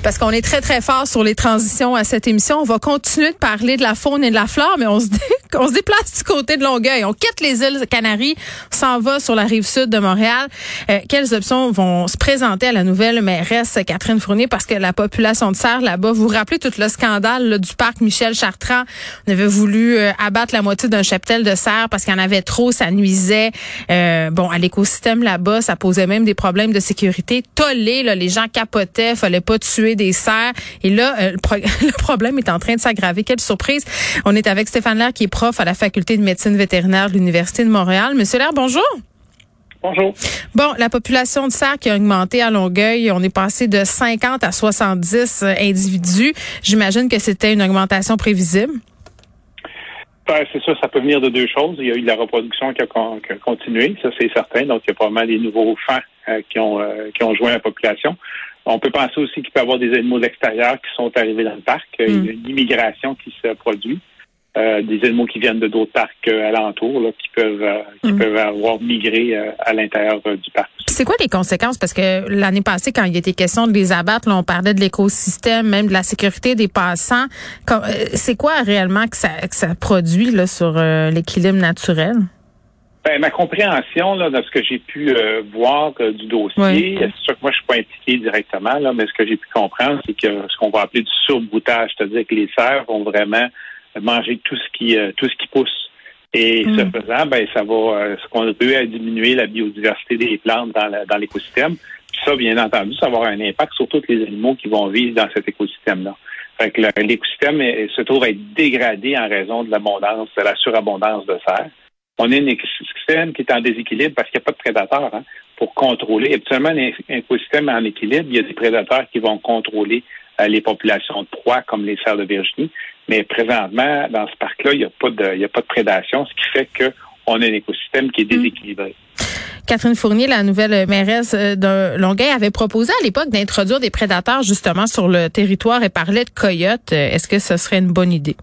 Parce qu'on est très, très fort sur les transitions à cette émission. On va continuer de parler de la faune et de la flore, mais on se, se déplace du côté de Longueuil. On quitte les îles Canaries, s'en va sur la rive sud de Montréal. Euh, quelles options vont se présenter à la nouvelle mairesse Catherine Fournier? Parce que la population de serre là-bas, vous vous rappelez tout le scandale là, du parc Michel Chartrand? On avait voulu euh, abattre la moitié d'un cheptel de serre parce qu'il y en avait trop, ça nuisait euh, bon à l'écosystème là-bas, ça posait même des problèmes de sécurité. Tollé, là, les gens capotaient, fallait pas tuer des cerfs. Et là, euh, le, pro- le problème est en train de s'aggraver. Quelle surprise. On est avec Stéphane Lair, qui est prof à la faculté de médecine vétérinaire de l'Université de Montréal. Monsieur Lair, bonjour. Bonjour. Bon, la population de cerfs qui a augmenté à Longueuil, on est passé de 50 à 70 euh, individus. J'imagine que c'était une augmentation prévisible. Ben, c'est ça, ça peut venir de deux choses. Il y a eu de la reproduction qui a, con- qui a continué, ça c'est certain. Donc, il y a probablement des nouveaux fans euh, qui ont euh, qui ont joint la population. On peut penser aussi qu'il peut y avoir des animaux de l'extérieur qui sont arrivés dans le parc. Il y a une immigration qui se produit. Euh, des animaux qui viennent de d'autres parcs euh, alentours, là, qui peuvent euh, qui Mm. peuvent avoir migré euh, à l'intérieur euh, du parc. C'est quoi les conséquences? Parce que l'année passée, quand il était question de les abattre, là, on parlait de l'écosystème, même de la sécurité des passants. Euh, C'est quoi réellement que ça, que ça produit là, sur l'équilibre naturel? Ben, ma compréhension là, de ce que j'ai pu euh, voir euh, du dossier, Oui. c'est sûr que moi je suis pas impliqué directement, là, mais ce que j'ai pu comprendre, c'est que ce qu'on va appeler du surbroutage, c'est-à-dire que les cerfs vont vraiment manger tout ce qui euh, tout ce qui pousse. Et Mm. ce faisant, ben ça va euh, ce qu'on peut à diminuer la biodiversité des plantes dans, la- dans l'écosystème. Puis ça, bien entendu, ça va avoir un impact sur tous les animaux qui vont vivre dans cet écosystème-là. Fait que l'écosystème se trouve à être dégradé en raison de l'abondance, de la surabondance de cerfs. On a un écosystème qui est en déséquilibre parce qu'il n'y a pas de prédateurs hein, pour contrôler. Habituellement, un un écosystème en équilibre, il y a des prédateurs qui vont contrôler euh, les populations de proies comme les cerfs de Virginie. Mais présentement, dans ce parc-là, il n'y a pas de, il y a pas de prédation, ce qui fait qu'on a un écosystème qui est déséquilibré. Catherine Fournier, la nouvelle mairesse euh, de Longueuil, avait proposé à l'époque d'introduire des prédateurs justement sur le territoire et parlait de coyotes. Euh, Est-ce que ce serait une bonne idée?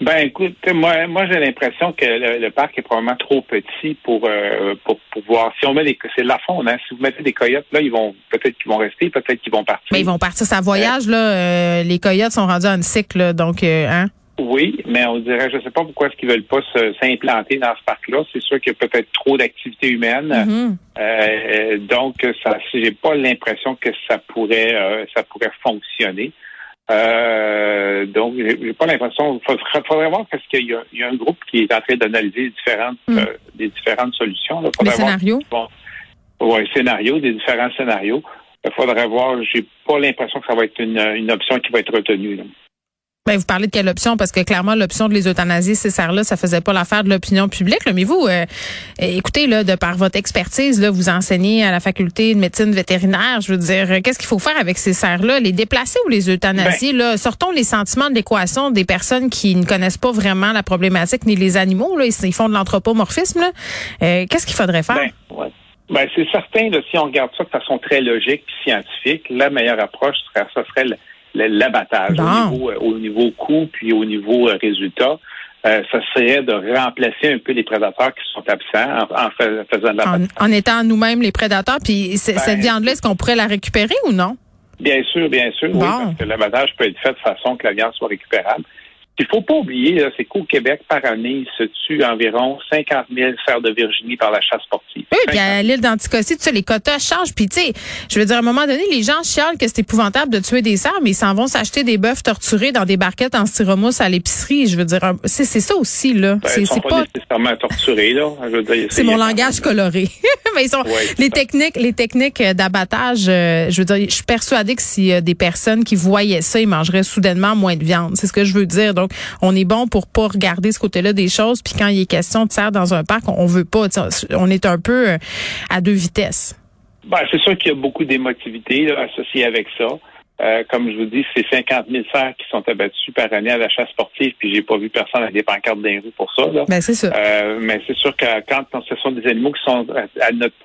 Ben écoute, moi, moi j'ai l'impression que le, le parc est probablement trop petit pour euh, pour pouvoir. Si on met des, c'est de la faune, hein. Si vous mettez des coyotes là, ils vont peut-être qu'ils vont rester, peut-être qu'ils vont partir. Mais ils vont partir ça voyage là. euh, les coyotes sont rendus en cycle, là, donc euh, hein. Oui, mais on dirait, je sais pas pourquoi est-ce qu'ils veulent pas se- s'implanter dans ce parc-là. C'est sûr qu'il y a peut-être trop d'activités humaines. Mhm. Euh, donc, ça, j'ai pas l'impression que ça pourrait, euh, ça pourrait fonctionner. Euh, donc, j'ai pas l'impression. Il faudrait, voir parce qu'il y, a- il y a un groupe qui est en train d'analyser différentes, Mm. euh, des différentes solutions. Là. Les scénarios. Bon, ouais, scénarios, des différents scénarios. Il faudrait voir. J'ai pas l'impression que ça va être une, une option qui va être retenue. là. Ben, vous parlez de quelle option? Parce que clairement, l'option de les euthanasier, ces serres-là, ça faisait pas l'affaire de l'opinion publique. là. Mais vous, euh, écoutez, là, de par votre expertise, là, vous enseignez à la faculté de médecine vétérinaire. Je veux dire, euh, qu'est-ce qu'il faut faire avec ces serres-là? Les déplacer ou les euthanasier? là? Sortons les sentiments de l'équation des personnes qui ne connaissent pas vraiment la problématique ni les animaux. Là. Ils, font de l'anthropomorphisme. là. Euh, qu'est-ce qu'il faudrait faire? Ben, ouais. Ben, c'est certain, là, si on regarde ça de façon très logique et scientifique, la meilleure approche serait, ça serait l'abattage au, niveau, euh, au niveau coût puis au niveau euh, résultat. Euh, ça serait de remplacer un peu les prédateurs qui sont absents en, en fais- faisant de en, l'abattage. en étant nous-mêmes les prédateurs. Puis Ben, cette viande-là, est-ce qu'on pourrait la récupérer ou non? Bien sûr, bien sûr, oui, parce que l'abattage peut être fait de façon que la viande soit récupérable. Ce qu'il faut pas oublier, c'est qu'au Québec, par année, il se tue environ 50 000 cerfs de Virginie par la chasse sportive. Oui, puis à l'île d'Anticosti, tu sais, les quotas changent. Puis, tu sais, je veux dire, à un moment donné, les gens chialent que c'est épouvantable de tuer des cerfs, mais ils s'en vont s'acheter des bœufs torturés dans des barquettes en styromousse à l'épicerie. Je veux dire, c'est ça aussi, là. Ben, c'est ils sont c'est pas, pas... nécessairement torturés, là. C'est mon langage coloré. mais ils sont, Ouais, les ça. techniques, les techniques euh, d'abattage, euh, je veux dire, je suis persuadée que si euh, des personnes qui voyaient ça, ils mangeraient soudainement moins de viande. C'est ce que je veux dire. Donc, on est bon pour pas regarder ce côté-là des choses. Puis quand il est question de serre dans un parc, on, veut pas. On est un peu euh, à deux vitesses. Ben, c'est sûr qu'il y a beaucoup d'émotivité là, associée avec ça. Euh, comme je vous dis, c'est 50 000 cerfs qui sont abattus par année à la chasse sportive, puis j'ai pas vu personne avec des pancartes dans les rues pour ça. Là. Ben c'est ça. Euh, mais c'est sûr que quand ce sont des animaux qui sont à, à notre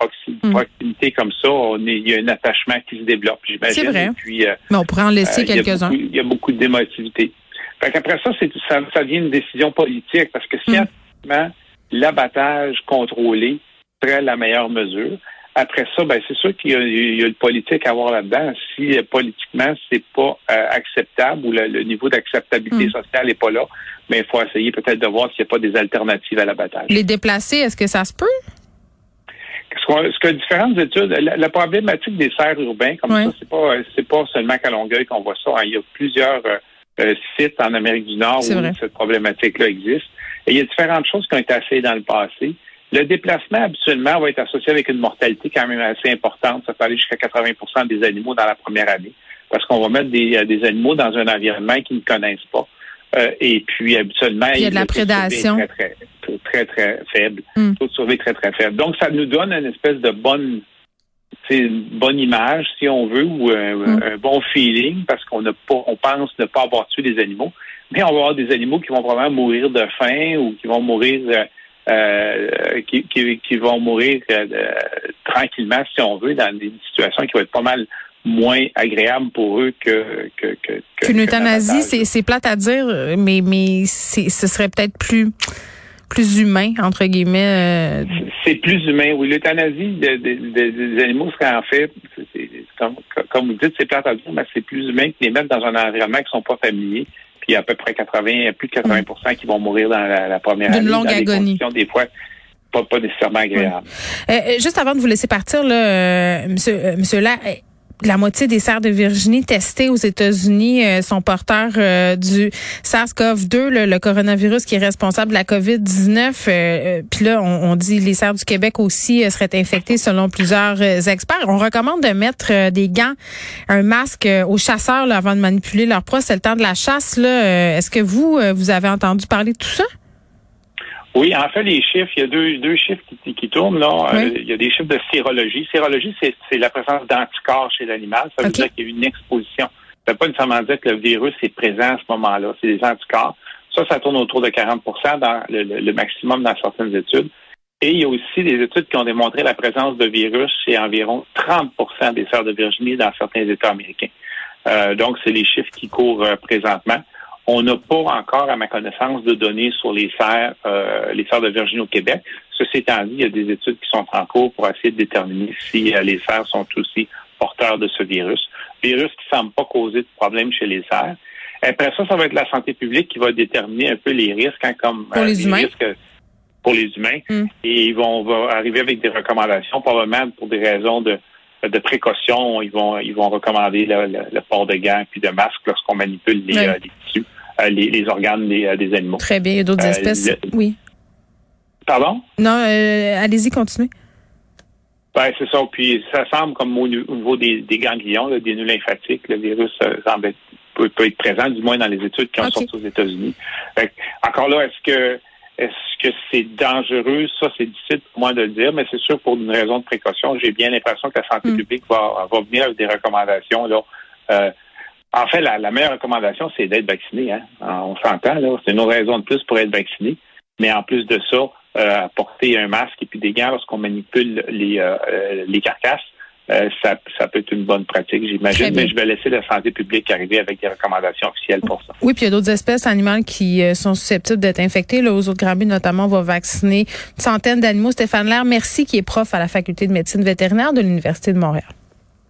Mm. proximité comme ça, on est, il y a un attachement qui se développe, j'imagine. C'est vrai. Et puis, euh, Mais on pourrait en laisser quelques-uns. Il y a beaucoup d'émotivité. Fait qu'après ça, c'est, ça, ça devient une décision politique parce que Mm. scientifiquement, l'abattage contrôlé serait la meilleure mesure. Après ça, ben, c'est sûr qu'il y, a le politique à voir là-dedans. Si euh, politiquement, c'est pas euh, acceptable ou le, niveau d'acceptabilité hmm. sociale n'est pas là, mais il faut essayer peut-être de voir s'il n'y a pas des alternatives à l'abattage. Les déplacer, est-ce que ça se peut? Ce, que différentes études, la, problématique des serres urbains, comme ça, c'est pas c'est pas seulement qu'à Longueuil qu'on voit ça. Hein. Il y a plusieurs euh, sites en Amérique du Nord où cette problématique-là existe. Et il y a différentes choses qui ont été essayées dans le passé. Le déplacement, habituellement, va être associé avec une mortalité quand même assez importante. Ça peut aller jusqu'à 80% des animaux dans la première année. Parce qu'on va mettre des, euh, animaux dans un environnement qu'ils ne connaissent pas. Euh, et puis, habituellement, il y a de la prédation. Très, très, très, très, faible. Mm. Taux de survie très, très faible. Donc, ça nous donne une espèce de bonne une bonne image, si on veut, ou mm. un, bon feeling, parce qu'on n'a pas, on pense ne pas avoir tué des animaux. Mais on va avoir des animaux qui vont probablement mourir de faim ou qui vont mourir euh, euh, qui, qui, vont mourir euh, tranquillement, si on veut, dans des situations qui vont être pas mal moins agréables pour eux que que qu'une euthanasie. C'est plate à dire, mais mais ce serait peut-être plus plus humain entre guillemets. Euh. C'est plus humain, oui. L'euthanasie des animaux serait en fait, comme, comme vous dites, c'est plate à dire, mais c'est plus humain que les mettre dans un environnement qui sont pas familiers il y a à peu près 80, plus de 80% qui vont mourir dans la, première année. D'une longue agonie. des fois, pas, pas nécessairement agréables. Euh, euh, juste avant de vous laisser partir, là, euh, monsieur, monsieur la moitié des cerfs de Virginie testées aux États-Unis euh, sont porteurs euh, du SARS-CoV-2, le, coronavirus qui est responsable de la COVID-19. Euh, puis là, on, dit les cerfs du Québec aussi seraient infectés selon plusieurs experts. On recommande de mettre des gants, un masque aux chasseurs avant de manipuler leur proie. C'est le temps de la chasse. Est-ce que vous, vous avez entendu parler de tout ça? Oui, en fait, les chiffres, il y a deux, deux chiffres qui, qui tournent. Là. Euh, il y a des chiffres de sérologie. Sérologie, c'est la présence d'anticorps chez l'animal. Ça veut dire qu'il y a eu une exposition. Ça ne veut pas nécessairement dire que le virus est présent à ce moment-là. C'est des anticorps. Ça, ça tourne autour de 40% dans le, maximum dans certaines études. Et il y a aussi des études qui ont démontré la présence de virus chez environ 30% des sœurs de Virginie dans certains États américains. Euh, donc, c'est les chiffres qui courent euh, présentement. On n'a pas encore, à ma connaissance, de données sur les serres, euh, les serres de Virginie au Québec. Ceci étant dit, il y a des études qui sont en cours pour essayer de déterminer si euh, les serres sont aussi porteurs de ce virus. Virus qui ne semble pas causer de problème chez les serres. Après ça, ça va être la santé publique qui va déterminer un peu les risques, hein, comme pour les, euh, humains? risques pour les humains. Mm. Et ils vont va arriver avec des recommandations, probablement pour des raisons de, de précaution. Ils vont ils vont recommander le, port de gants puis de masques lorsqu'on manipule les, les tissus. Euh, les, organes des, euh, des, animaux. Très bien. Il y a d'autres euh, espèces. oui. Pardon? Non, allez-y, continuez. Ben, c'est ça. Puis ça semble comme au, niveau des, ganglions, des nœuds lymphatiques, le virus semble peut, être présent, du moins dans les études qui ont sorti aux États-Unis. Encore là, est-ce que est-ce que c'est dangereux? Ça, c'est difficile pour moi de le dire, mais c'est sûr pour une raison de précaution. J'ai bien l'impression que la santé hmm. publique va, va venir avec des recommandations là, en fait, la, meilleure recommandation, c'est d'être vacciné. Hein. On s'entend, là. C'est une raison de plus pour être vacciné. Mais en plus de ça, euh, porter un masque et puis des gants lorsqu'on manipule les, euh, euh, les carcasses, ça, ça, peut être une bonne pratique, j'imagine. Mais je vais laisser la santé publique arriver avec des recommandations officielles pour ça. Oui, puis il y a d'autres espèces animales qui sont susceptibles d'être infectées. Là, aux autres grands notamment, on va vacciner une centaine d'animaux. Stéphane Lair, merci, qui est prof à la Faculté de médecine vétérinaire de l'Université de Montréal.